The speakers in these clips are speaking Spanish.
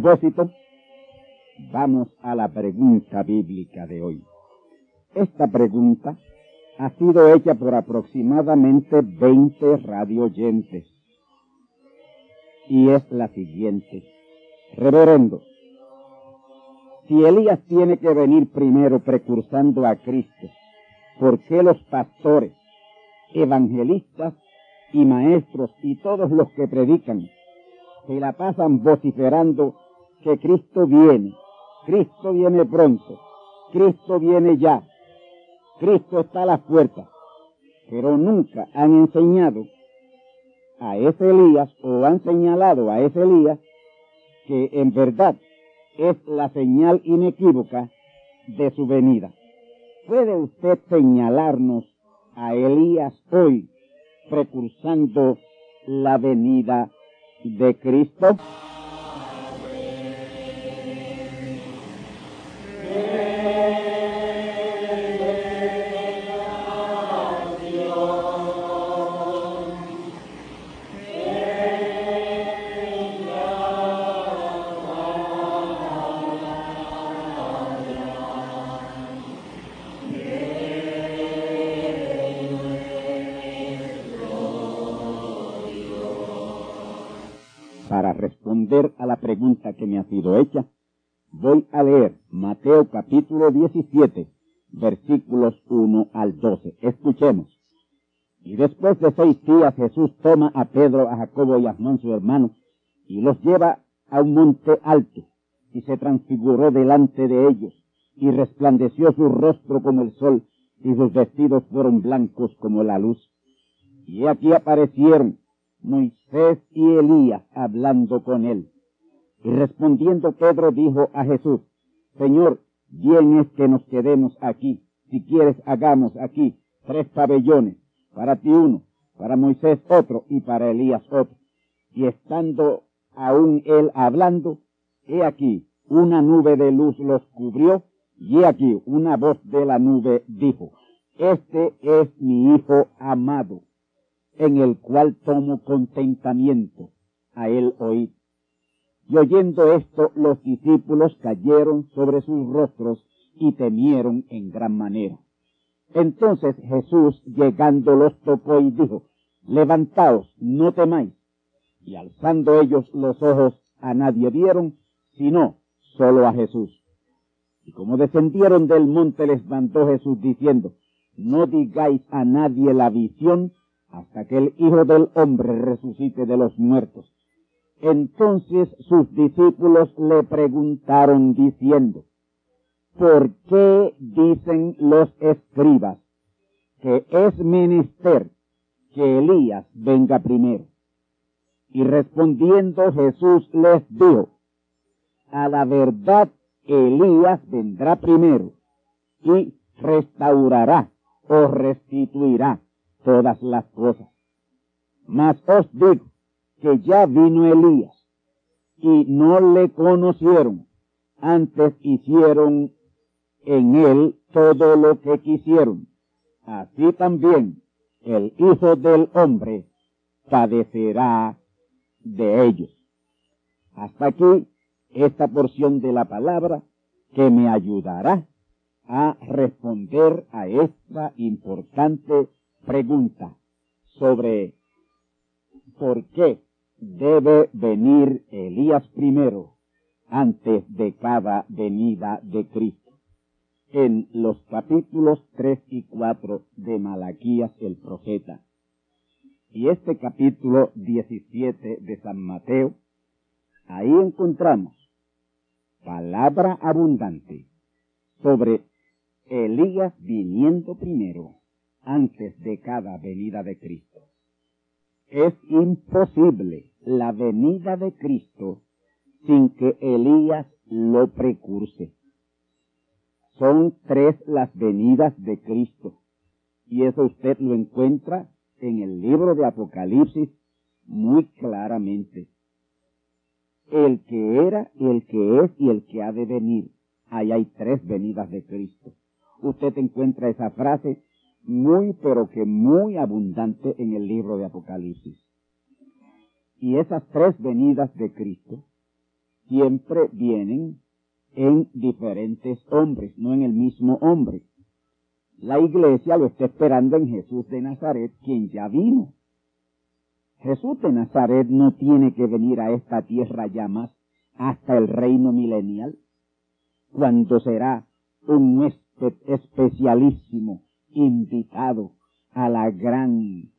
Propósito, vamos a la pregunta bíblica de hoy. Esta pregunta ha sido hecha por aproximadamente 20 radioyentes. Y es la siguiente. Reverendo, si Elías tiene que venir primero precursando a Cristo, ¿por qué los pastores, evangelistas y maestros y todos los que predican se la pasan vociferando que Cristo viene, Cristo viene pronto, Cristo viene ya, Cristo está a las puertas, pero nunca han enseñado a ese Elías o han señalado a ese Elías que en verdad es la señal inequívoca de su venida. ¿Puede usted señalarnos a Elías hoy precursando la venida de Cristo. A la pregunta que me ha sido hecha, voy a leer Mateo capítulo 17, versículos 1 al 12. Escuchemos. Y después de seis días Jesús toma a Pedro, a Jacobo y a Juan su hermano, y los lleva a un monte alto, y se transfiguró delante de ellos, y resplandeció su rostro como el sol, y sus vestidos fueron blancos como la luz. Y aquí aparecieron Moisés y Elías hablando con él. Y respondiendo Pedro dijo a Jesús, Señor, bien es que nos quedemos aquí. Si quieres, hagamos aquí tres pabellones, para ti uno, para Moisés otro y para Elías otro. Y estando aún él hablando, he aquí, una nube de luz los cubrió, y he aquí, una voz de la nube dijo, Este es mi Hijo amado, en el cual tomo contentamiento a él oír. Y oyendo esto, los discípulos cayeron sobre sus rostros y temieron en gran manera. Entonces Jesús, llegando, los tocó y dijo, Levantaos, no temáis. Y alzando ellos los ojos, a nadie vieron, sino solo a Jesús. Y como descendieron del monte, les mandó Jesús diciendo, No digáis a nadie la visión hasta que el Hijo del Hombre resucite de los muertos. Entonces sus discípulos le preguntaron diciendo, ¿por qué dicen los escribas que es menester que Elías venga primero. Y respondiendo Jesús les dijo, a la verdad Elías vendrá primero y restaurará o restituirá todas las cosas. Mas os digo que ya vino Elías y no le conocieron, antes hicieron en él todo lo que quisieron. Así también el Hijo del Hombre padecerá de ellos. Hasta aquí esta porción de la palabra que me ayudará a responder a esta importante pregunta sobre por qué debe venir Elías primero antes de cada venida de Cristo. En los capítulos 3 y 4 de Malaquías el profeta. Y este capítulo 17 de San Mateo, ahí encontramos palabra abundante sobre Elías viniendo primero antes de cada venida de Cristo. Es imposible la venida de Cristo sin que Elías lo precurse. Son tres las venidas de Cristo y eso usted lo encuentra en el libro de Apocalipsis muy claramente el que era, el que es y el que ha de venir. Ahí hay tres venidas de Cristo. Usted encuentra esa frase muy, pero que muy abundante en el libro de Apocalipsis. Y esas tres venidas de Cristo siempre vienen en diferentes hombres, no en el mismo hombre. La iglesia lo está esperando en Jesús de Nazaret, quien ya vino. Jesús de Nazaret no tiene que venir a esta tierra ya más hasta el reino milenial, cuando será un huésped especialísimo invitado a la gran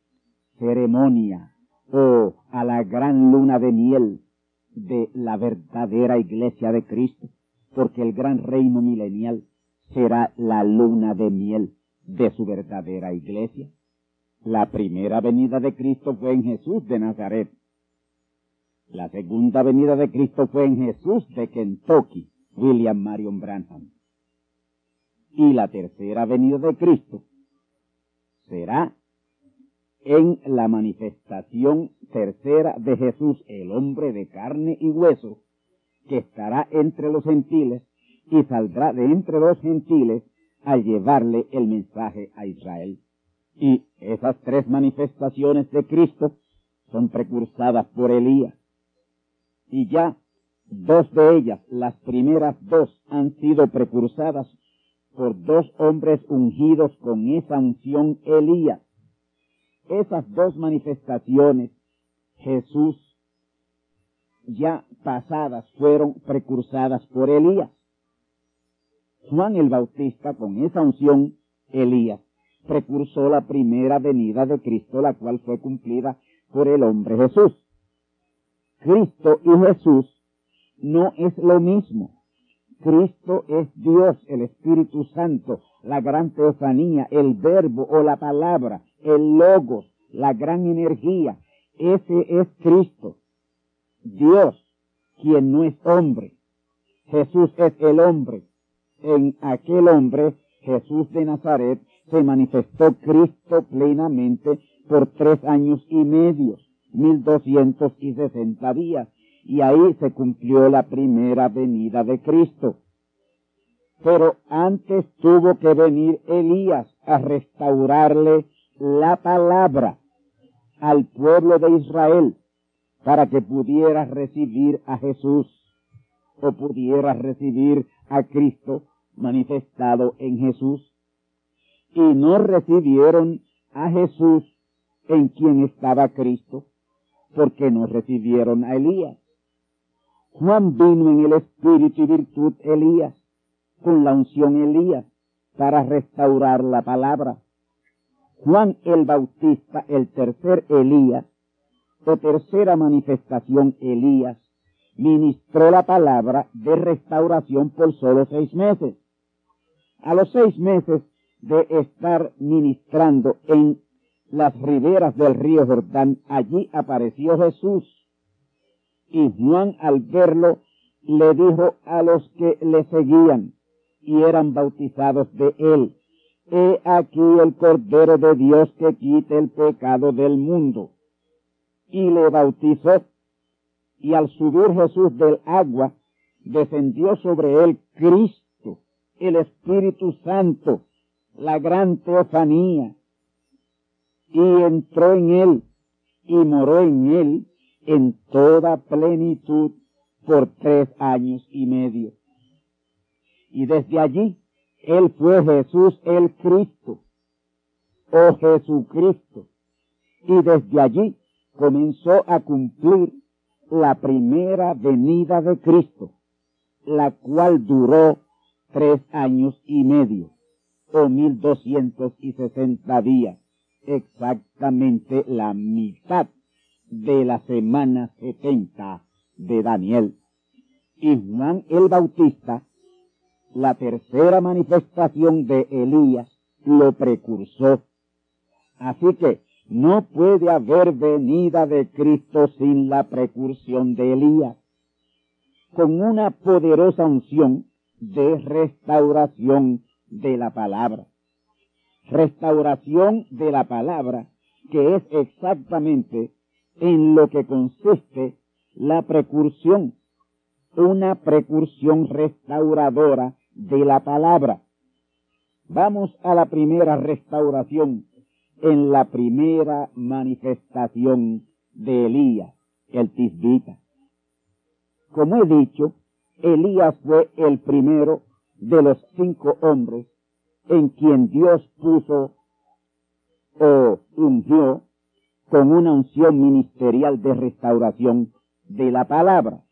ceremonia o a la gran luna de miel de la verdadera iglesia de Cristo, porque el gran reino milenial será la luna de miel de su verdadera iglesia. La primera venida de Cristo fue en Jesús de Nazaret. La segunda venida de Cristo fue en Jesús de Kentucky, William Marion Branham. Y la tercera venida de Cristo será en la manifestación tercera de Jesús, el hombre de carne y hueso, que estará entre los gentiles y saldrá de entre los gentiles al llevarle el mensaje a Israel. Y esas tres manifestaciones de Cristo son precursadas por Elías. Y ya dos de ellas, las primeras dos, han sido precursadas por dos hombres ungidos con esa unción Elías. Esas dos manifestaciones, Jesús, ya pasadas, fueron precursadas por Elías. Juan el Bautista, con esa unción Elías, precursó la primera venida de Cristo, la cual fue cumplida por el hombre Jesús. Cristo y Jesús no es lo mismo. Cristo es Dios, el Espíritu Santo, la gran teofanía, el verbo o la palabra, el logos, la gran energía. Ese es Cristo. Dios, quien no es hombre. Jesús es el hombre. En aquel hombre, Jesús de Nazaret, se manifestó Cristo plenamente por tres años y medio, mil doscientos y sesenta días, y ahí se cumplió la primera venida de Cristo. Pero antes tuvo que venir Elías a restaurarle la palabra al pueblo de Israel para que pudiera recibir a Jesús o pudiera recibir a Cristo manifestado en Jesús y no recibieron a Jesús en quien estaba Cristo, porque no recibieron a Elías. Juan vino en el espíritu y virtud Elías, con la unción Elías, para restaurar la palabra. Juan el Bautista, el tercer Elías, o tercera manifestación Elías, ministró la palabra de restauración por solo seis meses. A los seis meses de estar ministrando en las riberas del río Jordán, allí apareció Jesús. Y Juan al verlo le dijo a los que le seguían y eran bautizados de él, He aquí el Cordero de Dios que quite el pecado del mundo. Y le bautizó, y al subir Jesús del agua, descendió sobre él Cristo, el Espíritu Santo, la gran teofanía, y entró en él y moró en él en toda plenitud por tres años y medio. Y desde allí él fue Jesús el Cristo, o Jesucristo, y desde allí comenzó a cumplir la primera venida de Cristo, la cual duró tres años y medio, o mil doscientos y sesenta días, exactamente la mitad de la semana setenta de Daniel. Y Juan el Bautista, la tercera manifestación de Elías, lo precursó. Así que no puede haber venida de Cristo sin la precursión de Elías, con una poderosa unción de restauración de la palabra. Restauración de la palabra, que es exactamente en lo que consiste la precursión, una precursión restauradora de la palabra. Vamos a la primera restauración en la primera manifestación de Elías, el tisbita. Como he dicho, Elías fue el primero de los cinco hombres en quien Dios puso o ungió con una unción ministerial de restauración de la palabra.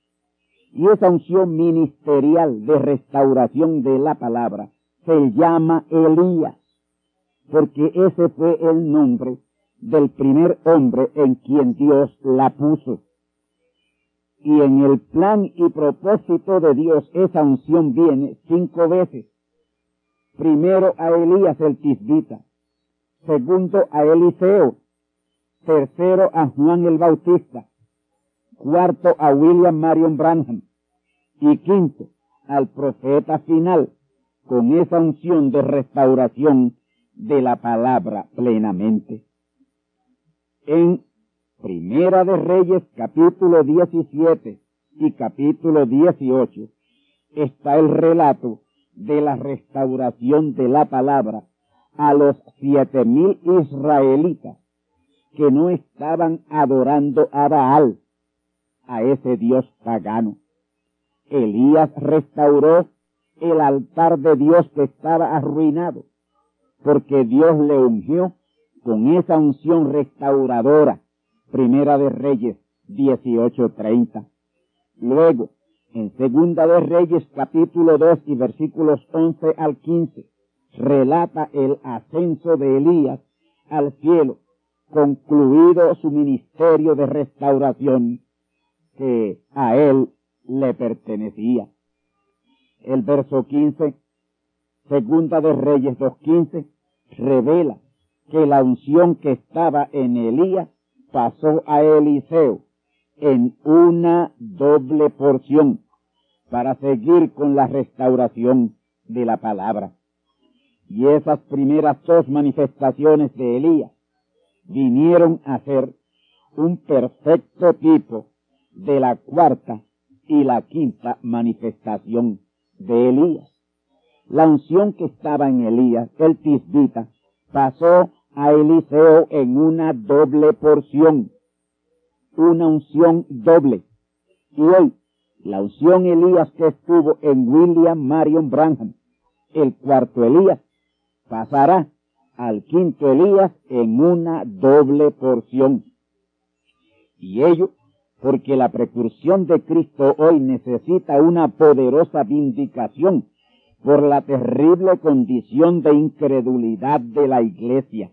Y esa unción ministerial de restauración de la palabra se llama Elías, porque ese fue el nombre del primer hombre en quien Dios la puso. Y en el plan y propósito de Dios esa unción viene cinco veces. Primero a Elías el tisbita, segundo a Eliseo, tercero a Juan el Bautista, cuarto a William Marion Branham y quinto al profeta final con esa unción de restauración de la palabra plenamente. En Primera de Reyes capítulo 17 y capítulo 18 está el relato de la restauración de la palabra a los siete mil israelitas que no estaban adorando a Baal, a ese dios pagano. Elías restauró el altar de Dios que estaba arruinado, porque Dios le ungió con esa unción restauradora. Primera de Reyes 18:30. Luego, en Segunda de Reyes capítulo 2 y versículos 11 al 15, relata el ascenso de Elías al cielo concluido su ministerio de restauración que a él le pertenecía. El verso 15, segunda de Reyes 2.15, revela que la unción que estaba en Elías pasó a Eliseo en una doble porción para seguir con la restauración de la palabra. Y esas primeras dos manifestaciones de Elías vinieron a ser un perfecto tipo de la cuarta y la quinta manifestación de Elías. La unción que estaba en Elías, el tisbita, pasó a Eliseo en una doble porción, una unción doble. Y hoy, la unción Elías que estuvo en William Marion Branham, el cuarto Elías, pasará al quinto Elías en una doble porción. Y ello porque la precursión de Cristo hoy necesita una poderosa vindicación por la terrible condición de incredulidad de la iglesia.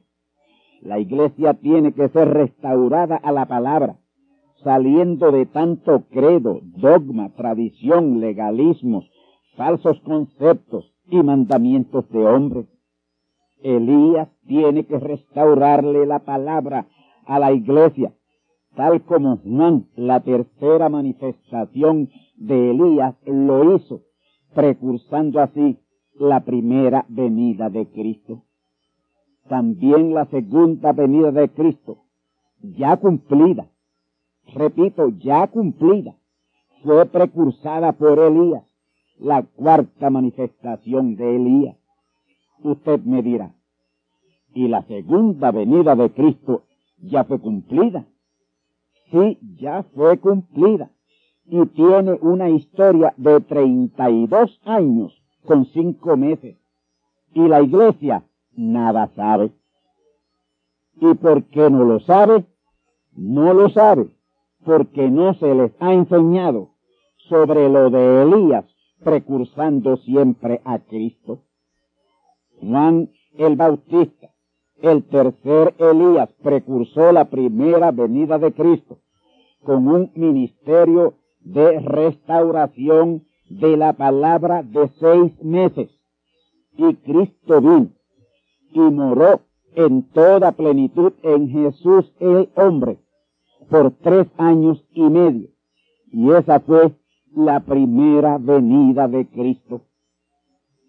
La iglesia tiene que ser restaurada a la palabra, saliendo de tanto credo, dogma, tradición, legalismos, falsos conceptos y mandamientos de hombres Elías tiene que restaurarle la palabra a la iglesia, tal como Juan, la tercera manifestación de Elías, lo hizo, precursando así la primera venida de Cristo. También la segunda venida de Cristo, ya cumplida, repito, ya cumplida, fue precursada por Elías, la cuarta manifestación de Elías. Usted me dirá, ¿y la segunda venida de Cristo ya fue cumplida? Sí, ya fue cumplida y tiene una historia de 32 años con cinco meses. Y la iglesia nada sabe. ¿Y por qué no lo sabe? No lo sabe porque no se les ha enseñado sobre lo de Elías precursando siempre a Cristo. Juan el Bautista, el tercer Elías, precursó la primera venida de Cristo con un ministerio de restauración de la palabra de seis meses. Y Cristo vino y moró en toda plenitud en Jesús el hombre por tres años y medio. Y esa fue la primera venida de Cristo.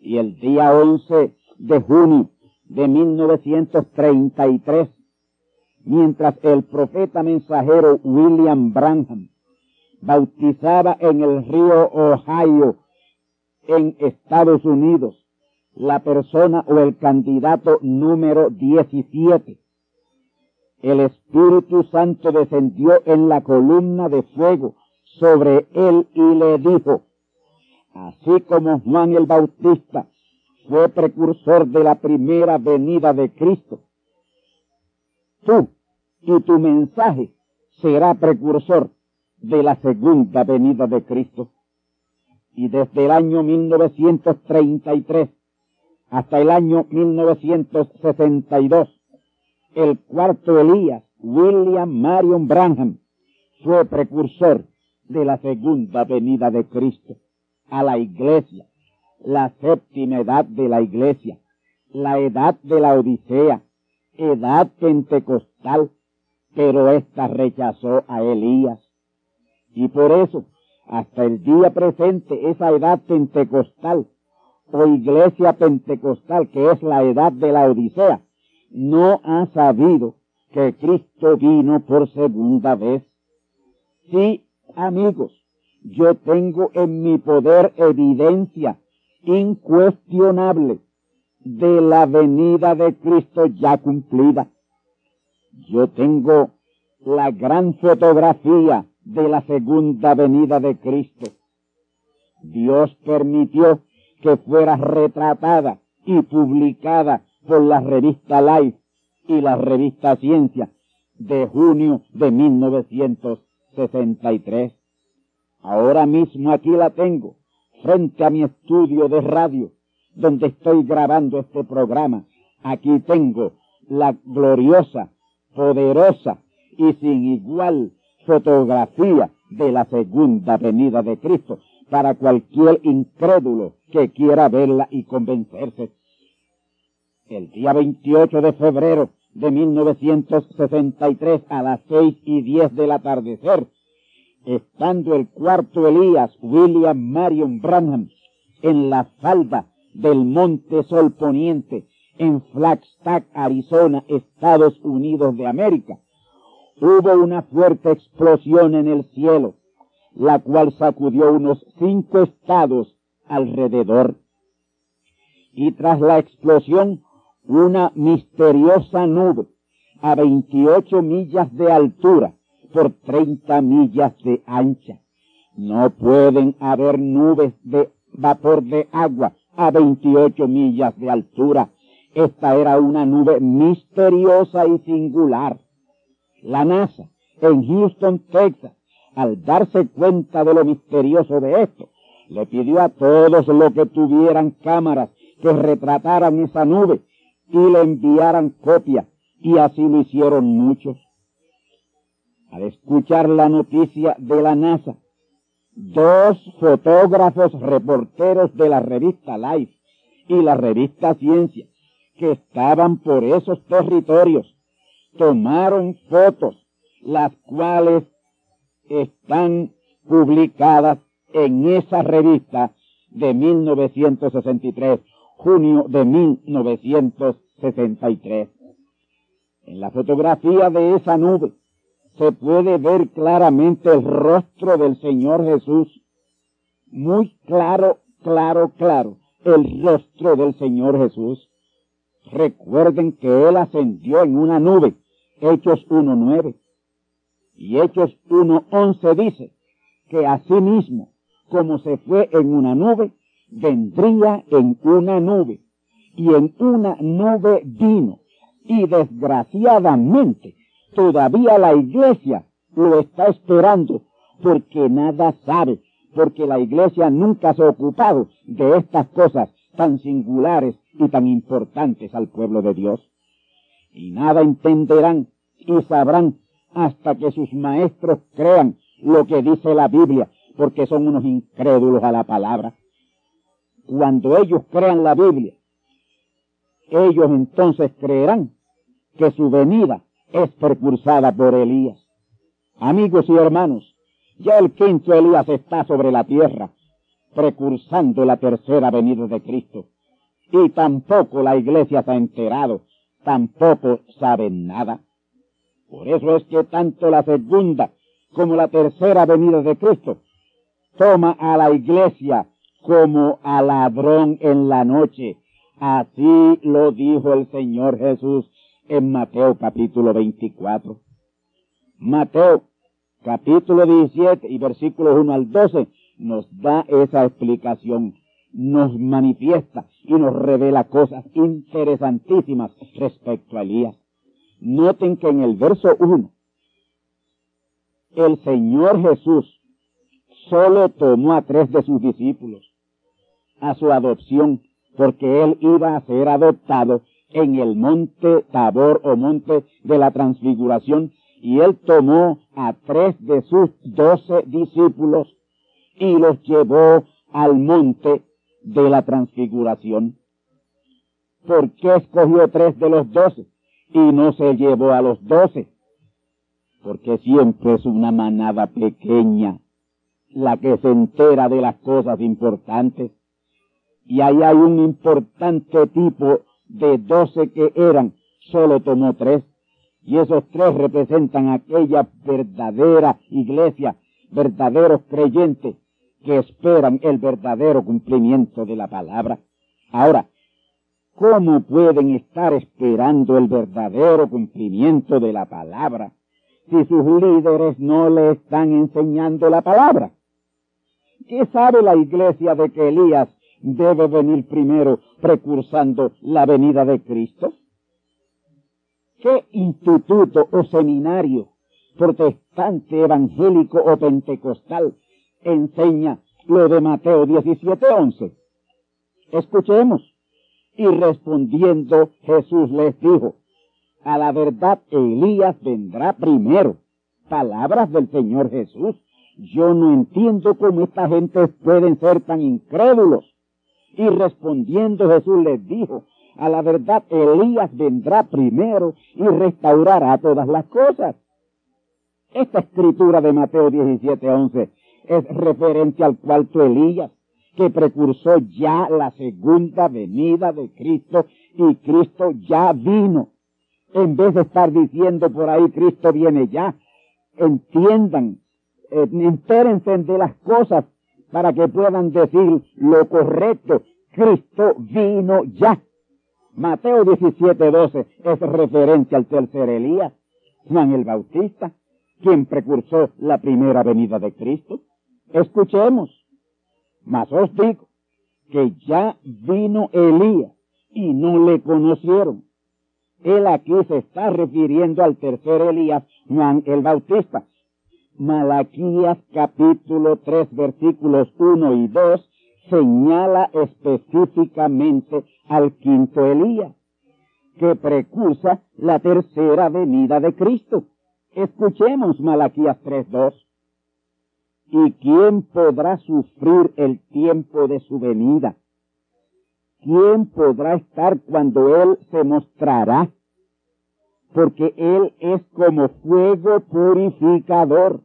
Y el día 11 de junio de 1933, mientras el profeta mensajero William Branham bautizaba en el río Ohio en Estados Unidos la persona o el candidato número 17. El Espíritu Santo descendió en la columna de fuego sobre él y le dijo, así como Juan el Bautista fue precursor de la primera venida de Cristo, tú y tu mensaje será precursor de la segunda venida de Cristo. Y desde el año 1933 hasta el año 1962, el cuarto Elías, William Marion Branham, fue precursor de la segunda venida de Cristo a la iglesia, la séptima edad de la iglesia, la edad de la Odisea, edad pentecostal, pero ésta rechazó a Elías. Y por eso, hasta el día presente, esa edad pentecostal o iglesia pentecostal, que es la edad de la Odisea, no ha sabido que Cristo vino por segunda vez. Sí, amigos, yo tengo en mi poder evidencia incuestionable de la venida de Cristo ya cumplida. Yo tengo la gran fotografía de la segunda venida de Cristo. Dios permitió que fuera retratada y publicada por la revista Life y la revista Ciencia de junio de 1963. Ahora mismo aquí la tengo, frente a mi estudio de radio, donde estoy grabando este programa. Aquí tengo la gloriosa, poderosa y sin igual fotografía de la segunda venida de Cristo para cualquier incrédulo que quiera verla y convencerse. El día 28 de febrero de 1963 a las seis y diez del atardecer, estando el cuarto Elías William Marion Branham en la falda del Monte Sol Poniente en Flagstaff, Arizona, Estados Unidos de América, hubo una fuerte explosión en el cielo, la cual sacudió unos cinco estados alrededor. Y tras la explosión, una misteriosa nube a 28 millas de altura por 30 millas de ancha. No pueden haber nubes de vapor de agua a 28 millas de altura. Esta era una nube misteriosa y singular la NASA en Houston, Texas, al darse cuenta de lo misterioso de esto, le pidió a todos los que tuvieran cámaras que retrataran esa nube y le enviaran copia, y así lo hicieron muchos. Al escuchar la noticia de la NASA, dos fotógrafos reporteros de la revista Life y la revista Ciencia que estaban por esos territorios tomaron fotos, las cuales están publicadas en esa revista de 1963, junio de 1963. En la fotografía de esa nube se puede ver claramente el rostro del Señor Jesús. Muy claro, claro, claro, el rostro del Señor Jesús. Recuerden que Él ascendió en una nube, Hechos 1.9. Y Hechos 1.11 dice que asimismo, como se fue en una nube, vendría en una nube. Y en una nube vino. Y desgraciadamente, todavía la iglesia lo está esperando porque nada sabe, porque la iglesia nunca se ha ocupado de estas cosas tan singulares y tan importantes al pueblo de Dios. Y nada entenderán y sabrán hasta que sus maestros crean lo que dice la Biblia, porque son unos incrédulos a la palabra. Cuando ellos crean la Biblia, ellos entonces creerán que su venida es precursada por Elías. Amigos y hermanos, ya el quinto Elías está sobre la tierra, precursando la tercera venida de Cristo. Y tampoco la iglesia se ha enterado, tampoco saben nada. Por eso es que tanto la segunda como la tercera venida de Cristo toma a la iglesia como a ladrón en la noche. Así lo dijo el Señor Jesús en Mateo capítulo 24. Mateo capítulo 17 y versículos 1 al 12 nos da esa explicación, nos manifiesta y nos revela cosas interesantísimas respecto a Elías. Noten que en el verso 1, el Señor Jesús solo tomó a tres de sus discípulos a su adopción, porque él iba a ser adoptado en el monte Tabor o monte de la transfiguración, y él tomó a tres de sus doce discípulos y los llevó al monte de la transfiguración. ¿Por qué escogió tres de los doce y no se llevó a los doce? Porque siempre es una manada pequeña la que se entera de las cosas importantes. Y ahí hay un importante tipo de doce que eran, solo tomó tres. Y esos tres representan aquella verdadera iglesia, verdaderos creyentes que esperan el verdadero cumplimiento de la palabra. Ahora, ¿cómo pueden estar esperando el verdadero cumplimiento de la palabra si sus líderes no le están enseñando la palabra? ¿Qué sabe la iglesia de que Elías debe venir primero precursando la venida de Cristo? ¿Qué instituto o seminario protestante, evangélico o pentecostal enseña lo de Mateo 17:11? Escuchemos. Y respondiendo Jesús les dijo, a la verdad Elías vendrá primero. Palabras del Señor Jesús. Yo no entiendo cómo esta gente pueden ser tan incrédulos. Y respondiendo Jesús les dijo, a la verdad Elías vendrá primero y restaurará todas las cosas. Esta escritura de Mateo 17:11 es referente al cuarto Elías, que precursó ya la segunda venida de Cristo y Cristo ya vino. En vez de estar diciendo por ahí Cristo viene ya, entiendan, eh, entérense de las cosas para que puedan decir lo correcto. Cristo vino ya. Mateo 17, 12 es referencia al tercer Elías, Juan el Bautista, quien precursó la primera venida de Cristo. Escuchemos. Mas os digo que ya vino Elías y no le conocieron. Él aquí se está refiriendo al tercer Elías, Juan el Bautista. Malaquías capítulo 3 versículos 1 y 2 señala específicamente al quinto Elías, que precursa la tercera venida de Cristo. Escuchemos Malaquías 3.2. ¿Y quién podrá sufrir el tiempo de su venida? ¿quién podrá estar cuando Él se mostrará? Porque Él es como fuego purificador.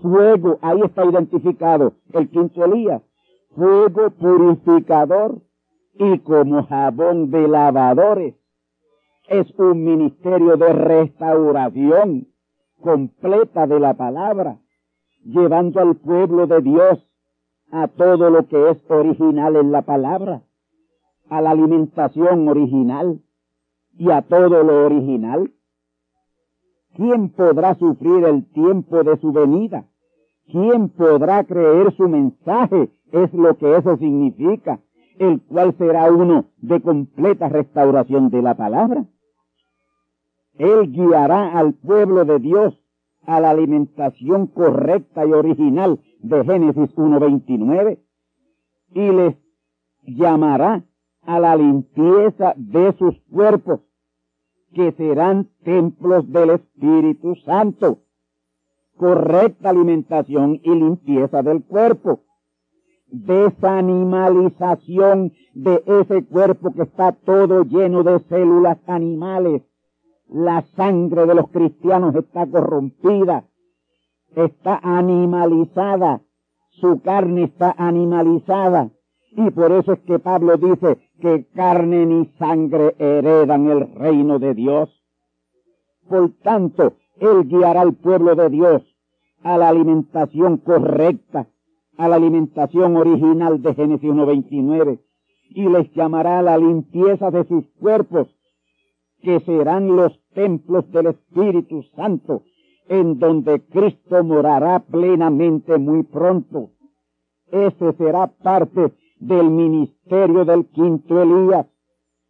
Fuego, ahí está identificado el quinto Elías. Fuego purificador y como jabón de lavadores. Es un ministerio de restauración completa de la palabra, llevando al pueblo de Dios a todo lo que es original en la palabra, a la alimentación original y a todo lo original. ¿Quién podrá sufrir el tiempo de su venida? ¿Quién podrá creer su mensaje? Es lo que eso significa, el cual será uno de completa restauración de la palabra. Él guiará al pueblo de Dios a la alimentación correcta y original de Génesis 1.29 y les llamará a la limpieza de sus cuerpos, que serán templos del Espíritu Santo. Correcta alimentación y limpieza del cuerpo. Desanimalización de ese cuerpo que está todo lleno de células animales la sangre de los cristianos está corrompida, está animalizada, su carne está animalizada. Y por eso es que Pablo dice que carne ni sangre heredan el reino de Dios. Por tanto, Él guiará al pueblo de Dios a la alimentación correcta, a la alimentación original de Génesis 1.29, y les llamará a la limpieza de sus cuerpos que serán los templos del Espíritu Santo, en donde Cristo morará plenamente muy pronto. Ese será parte del ministerio del quinto Elías,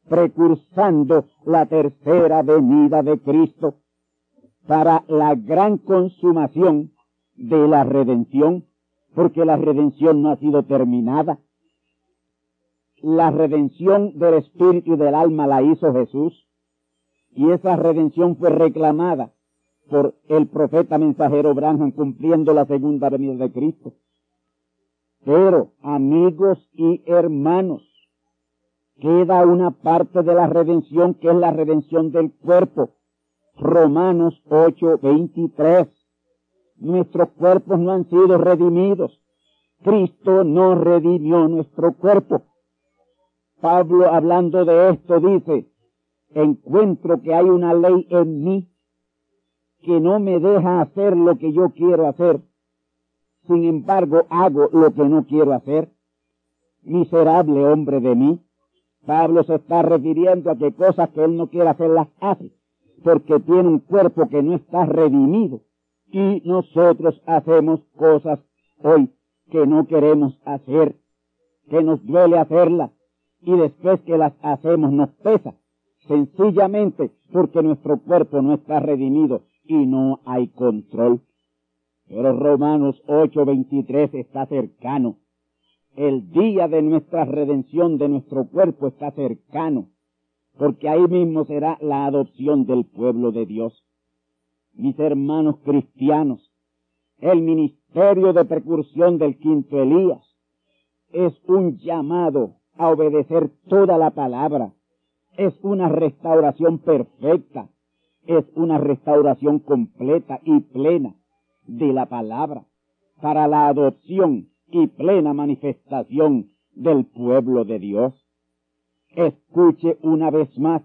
precursando la tercera venida de Cristo para la gran consumación de la redención, porque la redención no ha sido terminada. La redención del espíritu y del alma la hizo Jesús y esa redención fue reclamada por el profeta mensajero Branham cumpliendo la segunda venida de Cristo. Pero, amigos y hermanos, queda una parte de la redención que es la redención del cuerpo. Romanos 8, 23. Nuestros cuerpos no han sido redimidos. Cristo no redimió nuestro cuerpo. Pablo hablando de esto dice, encuentro que hay una ley en mí que no me deja hacer lo que yo quiero hacer. Sin embargo, hago lo que no quiero hacer. Miserable hombre de mí. Pablo se está refiriendo a que cosas que él no quiere hacer las hace, porque tiene un cuerpo que no está redimido. Y nosotros hacemos cosas hoy que no queremos hacer, que nos duele hacerlas, y después que las hacemos nos pesa sencillamente porque nuestro cuerpo no está redimido y no hay control. Pero Romanos 8:23 está cercano. El día de nuestra redención de nuestro cuerpo está cercano, porque ahí mismo será la adopción del pueblo de Dios. Mis hermanos cristianos, el ministerio de precursión del quinto Elías es un llamado a obedecer toda la palabra, es una restauración perfecta, es una restauración completa y plena de la palabra para la adopción y plena manifestación del pueblo de Dios. Escuche una vez más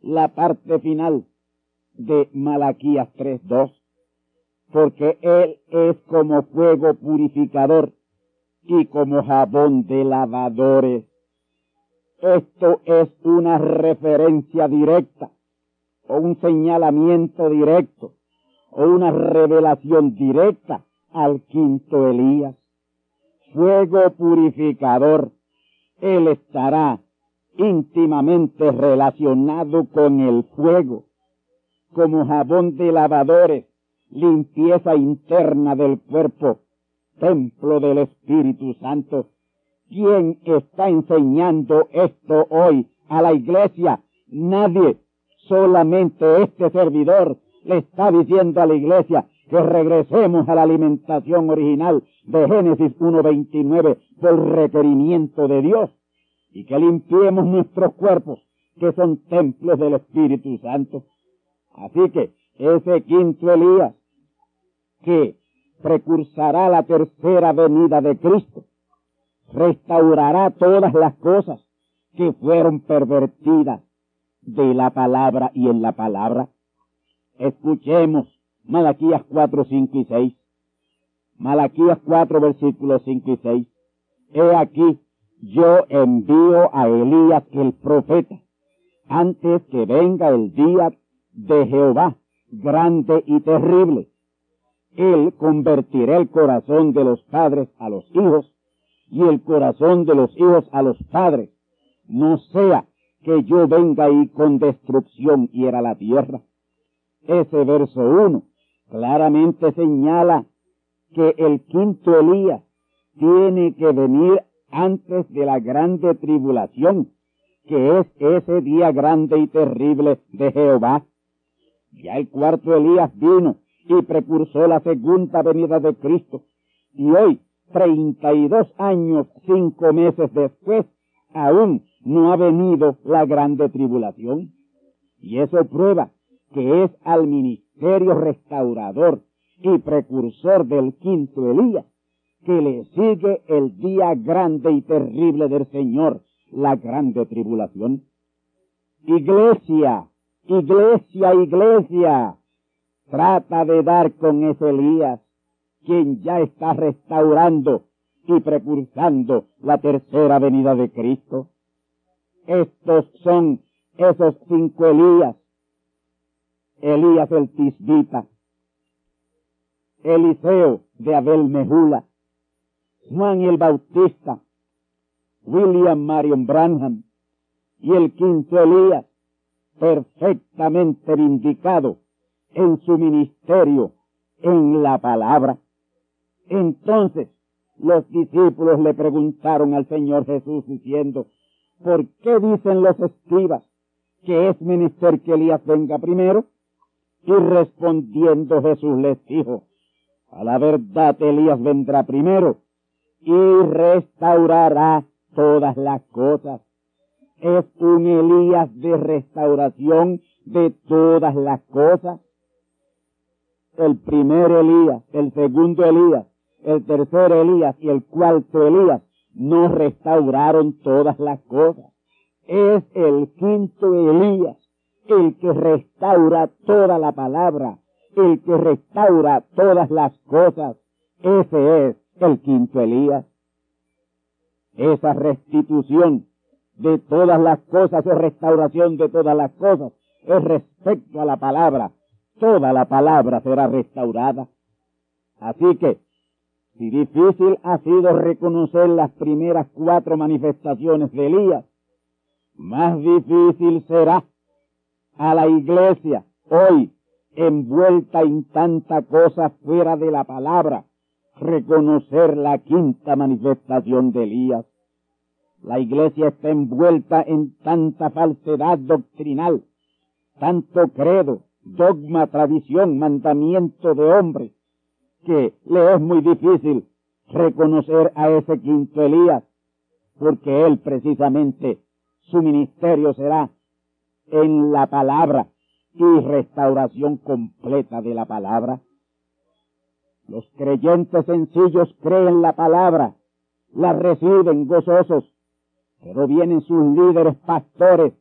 la parte final de Malaquías 3.2, porque Él es como fuego purificador y como jabón de lavadores esto es una referencia directa o un señalamiento directo o una revelación directa al quinto Elías. Fuego purificador. Él estará íntimamente relacionado con el fuego, como jabón de lavadores, limpieza interna del cuerpo, templo del Espíritu Santo ¿Quién está enseñando esto hoy a la iglesia? Nadie. Solamente este servidor le está diciendo a la iglesia que regresemos a la alimentación original de Génesis 1.29 por requerimiento de Dios. y que limpiemos nuestros cuerpos, que son templos del Espíritu Santo. Así que ese quinto Elías, que precursará la tercera venida de Cristo, restaurará todas las cosas que fueron pervertidas de la palabra y en la palabra. Escuchemos Malaquías 4, 5 y 6. Malaquías 4, versículos 5 y 6. He aquí, yo envío a Elías el profeta, antes que venga el día de Jehová, grande y terrible. Él convertirá el corazón de los padres a los hijos y el corazón de los hijos a los padres. No sea que yo venga y con destrucción hiera la tierra. Ese verso 1 claramente señala que el quinto Elías tiene que venir antes de la grande tribulación, que es ese día grande y terrible de Jehová. Ya el cuarto Elías vino y precursó la segunda venida de Cristo. Y hoy, treinta y dos años, cinco meses después, aún no ha venido la grande tribulación. Y eso prueba que es al ministerio restaurador y precursor del quinto Elías que le sigue el día grande y terrible del Señor, la grande tribulación. Iglesia, iglesia, iglesia, trata de dar con ese Elías, quien ya está restaurando y precursando la tercera venida de Cristo. Estos son esos cinco Elías. Elías el Tisbita, Eliseo de Abel Mejula, Juan el Bautista, William Marion Branham y el quinto Elías, perfectamente vindicado en su ministerio en la palabra. Entonces los discípulos le preguntaron al Señor Jesús diciendo, ¿por qué dicen los escribas que es menester que Elías venga primero? Y respondiendo Jesús les dijo, a la verdad Elías vendrá primero y restaurará todas las cosas. Es un Elías de restauración de todas las cosas. El primer Elías, el segundo Elías, el tercer Elías y el cuarto Elías no restauraron todas las cosas. Es el quinto Elías el que restaura toda la palabra, el que restaura todas las cosas. Ese es el quinto Elías. Esa restitución de todas las cosas o restauración de todas las cosas es respecto a la palabra. Toda la palabra será restaurada. Así que, si difícil ha sido reconocer las primeras cuatro manifestaciones de Elías, más difícil será a la iglesia hoy envuelta en tanta cosa fuera de la palabra, reconocer la quinta manifestación de Elías. La iglesia está envuelta en tanta falsedad doctrinal, tanto credo, dogma, tradición, mandamiento de hombre, que le es muy difícil reconocer a ese quinto Elías, porque él precisamente, su ministerio será en la palabra y restauración completa de la palabra. Los creyentes sencillos creen la palabra, la reciben gozosos, pero vienen sus líderes pastores,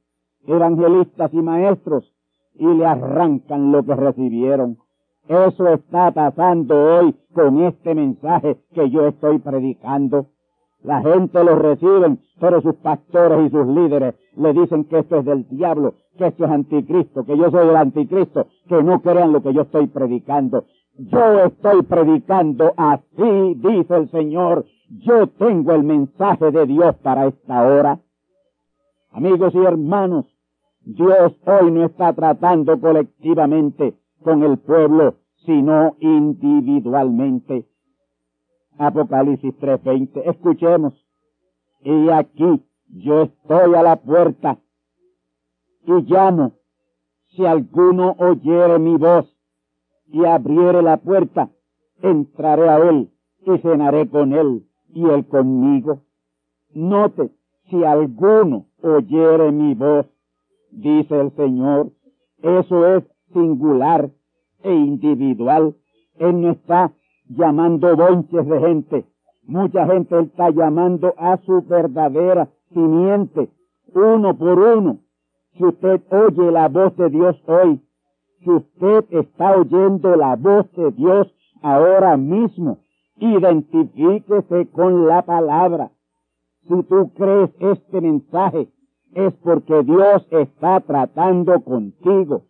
evangelistas y maestros y le arrancan lo que recibieron. Eso está pasando hoy con este mensaje que yo estoy predicando. La gente lo reciben, pero sus pastores y sus líderes le dicen que esto es del diablo, que esto es anticristo, que yo soy el anticristo, que no crean lo que yo estoy predicando. Yo estoy predicando así, dice el Señor. Yo tengo el mensaje de Dios para esta hora. Amigos y hermanos, Dios hoy no está tratando colectivamente con el pueblo, sino individualmente. Apocalipsis 3:20. Escuchemos. Y aquí yo estoy a la puerta y llamo. Si alguno oyere mi voz y abriere la puerta, entraré a él y cenaré con él y él conmigo. Note, si alguno oyere mi voz, dice el Señor, eso es singular e individual. Él no está llamando bonches de gente. Mucha gente está llamando a su verdadera simiente, uno por uno. Si usted oye la voz de Dios hoy, si usted está oyendo la voz de Dios ahora mismo, identifíquese con la palabra. Si tú crees este mensaje, es porque Dios está tratando contigo.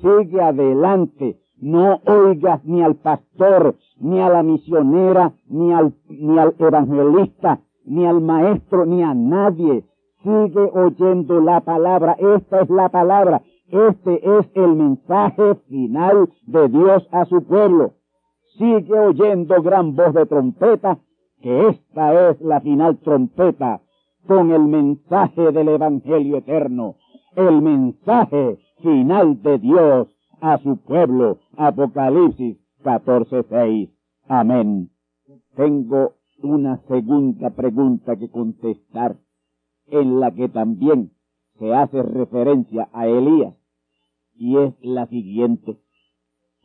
Sigue adelante. No oigas ni al pastor, ni a la misionera, ni al, ni al evangelista, ni al maestro, ni a nadie. Sigue oyendo la palabra. Esta es la palabra. Este es el mensaje final de Dios a su pueblo. Sigue oyendo gran voz de trompeta, que esta es la final trompeta con el mensaje del Evangelio eterno, el mensaje final de Dios a su pueblo. Apocalipsis 14:6. Amén. Tengo una segunda pregunta que contestar, en la que también se hace referencia a Elías, y es la siguiente.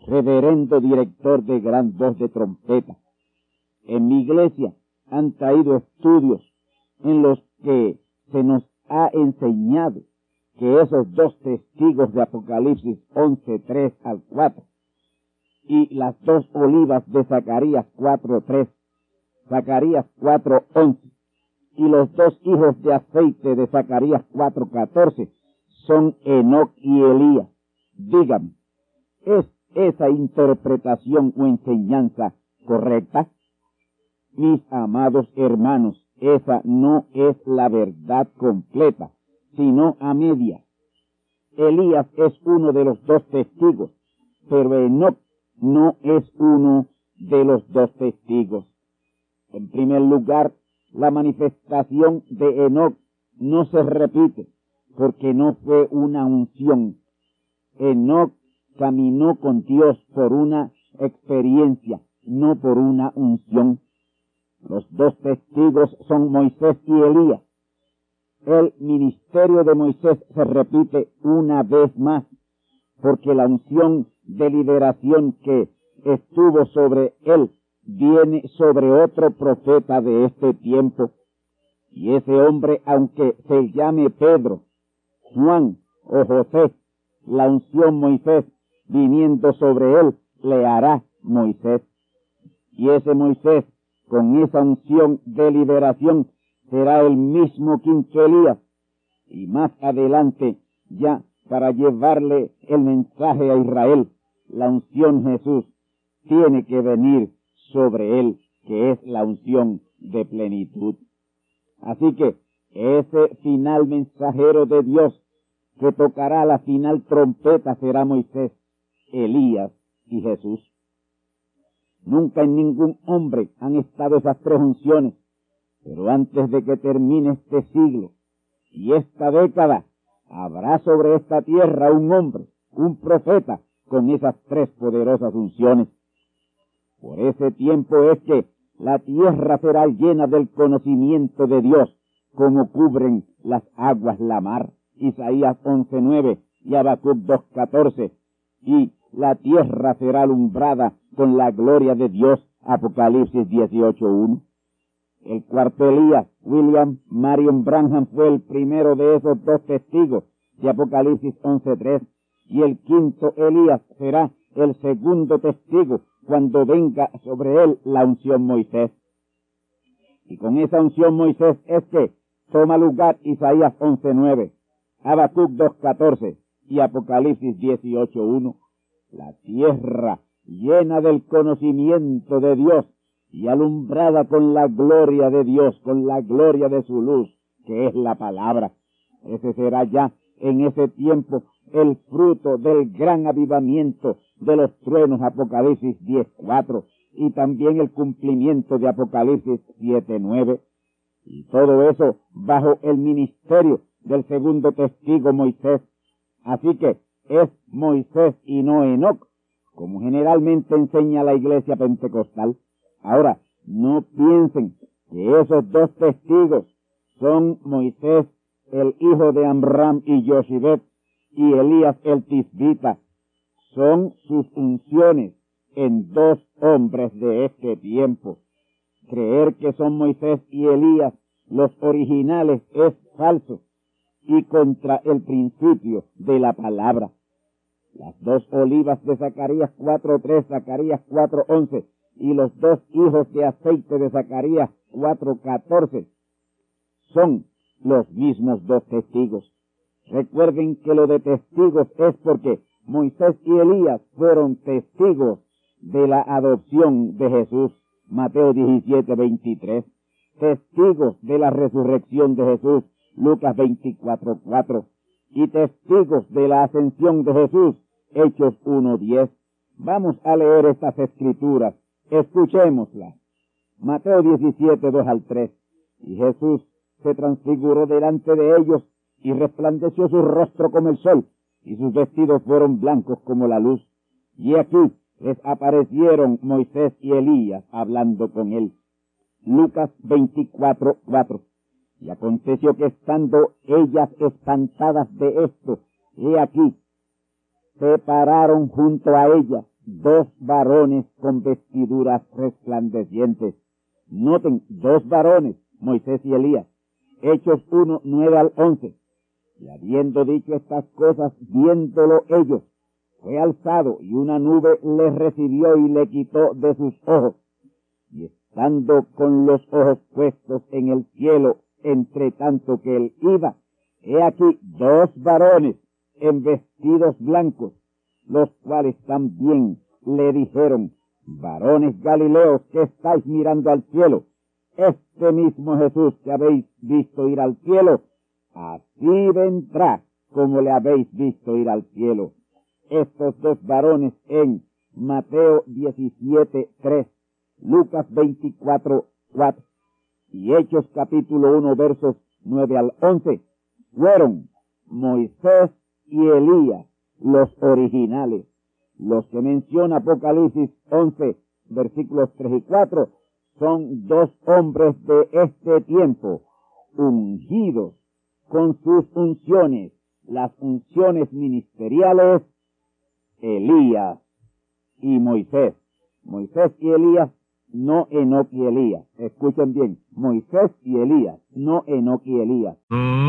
Reverendo director de gran voz de trompeta, en mi iglesia han traído estudios en los que se nos ha enseñado que esos dos testigos de Apocalipsis 11, 3 al 4 y las dos olivas de Zacarías 4, 3, Zacarías 4, 11 y los dos hijos de aceite de Zacarías 4, 14 son Enoch y Elías. Dígame, ¿es esa interpretación o enseñanza correcta? Mis amados hermanos, esa no es la verdad completa, sino a media. Elías es uno de los dos testigos, pero Enoch no es uno de los dos testigos. En primer lugar, la manifestación de Enoch no se repite porque no fue una unción. Enoch caminó con Dios por una experiencia, no por una unción. Los dos testigos son Moisés y Elías. El ministerio de Moisés se repite una vez más, porque la unción de liberación que estuvo sobre él viene sobre otro profeta de este tiempo. Y ese hombre, aunque se llame Pedro, Juan o José, la unción Moisés viniendo sobre él le hará Moisés. Y ese Moisés con esa unción de liberación será el mismo Elías y más adelante ya para llevarle el mensaje a Israel, la unción Jesús tiene que venir sobre él, que es la unción de plenitud. Así que ese final mensajero de Dios que tocará la final trompeta será Moisés, Elías y Jesús. Nunca en ningún hombre han estado esas tres unciones, pero antes de que termine este siglo y esta década, habrá sobre esta tierra un hombre, un profeta, con esas tres poderosas unciones. Por ese tiempo es que la tierra será llena del conocimiento de Dios, como cubren las aguas la mar. Isaías 11.9 y Habacuc 2.14. Y la tierra será alumbrada con la gloria de Dios. Apocalipsis 18.1. El cuarto Elías, William Marion Branham, fue el primero de esos dos testigos de Apocalipsis 11.3. Y el quinto Elías será el segundo testigo cuando venga sobre él la unción Moisés. Y con esa unción Moisés es que toma lugar Isaías 11.9, Habacuc 2.14 y Apocalipsis 18.1 la tierra llena del conocimiento de Dios y alumbrada con la gloria de Dios, con la gloria de su luz, que es la palabra. Ese será ya en ese tiempo el fruto del gran avivamiento de los truenos Apocalipsis 10.4 y también el cumplimiento de Apocalipsis 7.9. Y todo eso bajo el ministerio del segundo testigo Moisés. Así que es Moisés y no Enoch, como generalmente enseña la iglesia pentecostal. Ahora, no piensen que esos dos testigos son Moisés, el hijo de Amram y Yoshibet, y Elías el Tisbita. Son sus unciones en dos hombres de este tiempo. Creer que son Moisés y Elías los originales es falso y contra el principio de la palabra. Las dos olivas de Zacarías 4.3, Zacarías 4.11 y los dos hijos de aceite de Zacarías 4.14 son los mismos dos testigos. Recuerden que lo de testigos es porque Moisés y Elías fueron testigos de la adopción de Jesús. Mateo 17.23 testigos de la resurrección de Jesús, Lucas 24.4, y testigos de la ascensión de Jesús, Hechos 1.10. Vamos a leer estas escrituras, escuchémoslas. Mateo 17, 2 al 3. Y Jesús se transfiguró delante de ellos y resplandeció su rostro como el sol, y sus vestidos fueron blancos como la luz. Y aquí les aparecieron Moisés y Elías hablando con él. Lucas 24, 4. Y aconteció que estando ellas espantadas de esto, he aquí, se pararon junto a ella dos varones con vestiduras resplandecientes. Noten, dos varones, Moisés y Elías. Hechos 1, 9 al 11. Y habiendo dicho estas cosas, viéndolo ellos, fue alzado y una nube le recibió y le quitó de sus ojos. Y estando con los ojos puestos en el cielo, entre tanto que él iba, he aquí dos varones en vestidos blancos, los cuales también le dijeron, varones galileos que estáis mirando al cielo, este mismo Jesús que habéis visto ir al cielo, así vendrá como le habéis visto ir al cielo. Estos dos varones en Mateo 17, 3 Lucas 24, 4 y Hechos capítulo 1 versos 9 al 11 fueron Moisés y Elías los originales. Los que menciona Apocalipsis 11 versículos 3 y 4 son dos hombres de este tiempo ungidos con sus unciones, las unciones ministeriales, Elías y Moisés. Moisés y Elías no Enoch y Elías. Escuchen bien, Moisés y Elías, no Enoch y Elías. Amigos